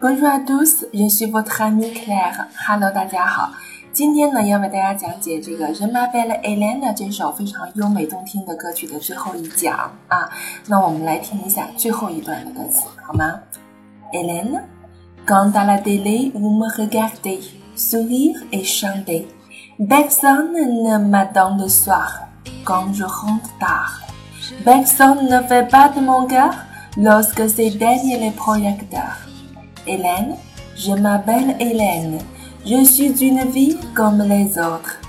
Bonjour à tous, je suis votre ami Claire. Hello，大家好。今天呢，要为大家讲解这个《Je m'appelle Hélène》这首非常优美动听的歌曲的最后一讲啊。那我们来听一下最后一段的歌词，好吗？Hélène, quand à la télé vous me regardez, sourire et chanter, personne ne m'attend le soir quand je rentre tard. Personne ne fait pas de mon cœur lorsque derrière les projecteurs. Hélène, je m'appelle Hélène. Je suis une vie comme les autres.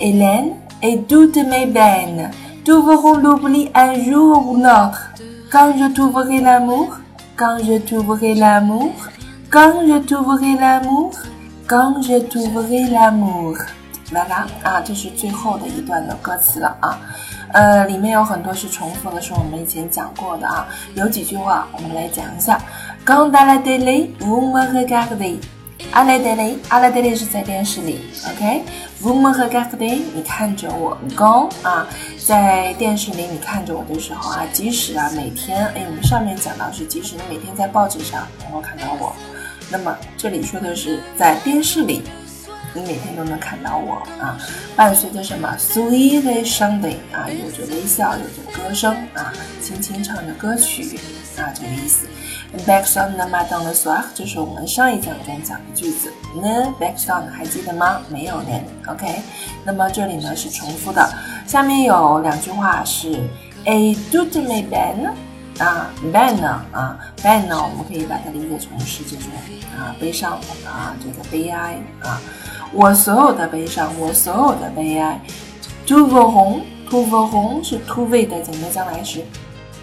Hélène et toutes mes peines trouveront l'oubli un jour ou l'autre. Quand je trouverai l'amour, quand je trouverai l'amour, quand je trouverai l'amour, quand je trouverai l'amour. 来啦啊，这是最后的一段的歌词了啊，呃，里面有很多是重复的，是我们以前讲过的啊，有几句话我们来讲一下。Quand à la télé vous me regardez，à la télé，à la télé 是在电视里，OK？Vous me regardez，你看着我，Quand 啊，在电视里你看着我的时候啊，即使啊每天，哎，我们上面讲到是即使你每天在报纸上能够看到我，那么这里说的是在电视里，你每天都能看到我啊，伴随着什么？Sweet Sunday 啊，有着微笑，有着歌声啊，轻轻唱着歌曲啊，这个意思。Back on the Madon the s o i r 这是我们上一讲中讲的句子。呢 backs on，还记得吗？没有人，OK。那么这里呢是重复的。下面有两句话是 A do to me b a n 啊，ban 呢啊，ban 呢，我们可以把它理解成是这种啊悲伤啊，这个悲哀啊。我所有的悲伤，我所有的悲哀。To v e 红，to v 红是 to v 的简单将来时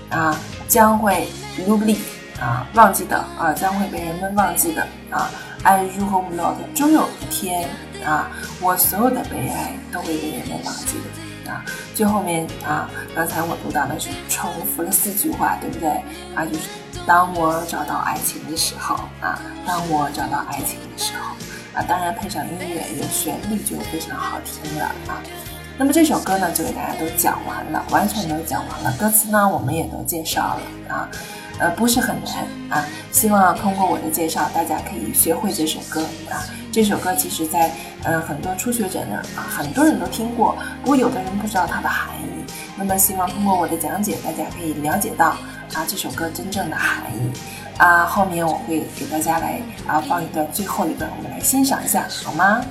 啊，将会 lubli。啊，忘记的啊，将会被人们忘记的啊。I r u h o m not，终有一天啊，我所有的悲哀都会被人们忘记的啊。最后面啊，刚才我读到的是重复了四句话，对不对啊？就是当我找到爱情的时候啊，当我找到爱情的时候啊，当然配上音乐，有旋律就非常好听了啊。那么这首歌呢，就给大家都讲完了，完全都讲完了。歌词呢，我们也都介绍了啊。呃，不是很难啊。希望通过我的介绍，大家可以学会这首歌啊。这首歌其实，在呃很多初学者呢啊，很多人都听过，不过有的人不知道它的含义。那么，希望通过我的讲解，大家可以了解到啊这首歌真正的含义啊。后面我会给大家来啊放一段最后一段，我们来欣赏一下，好吗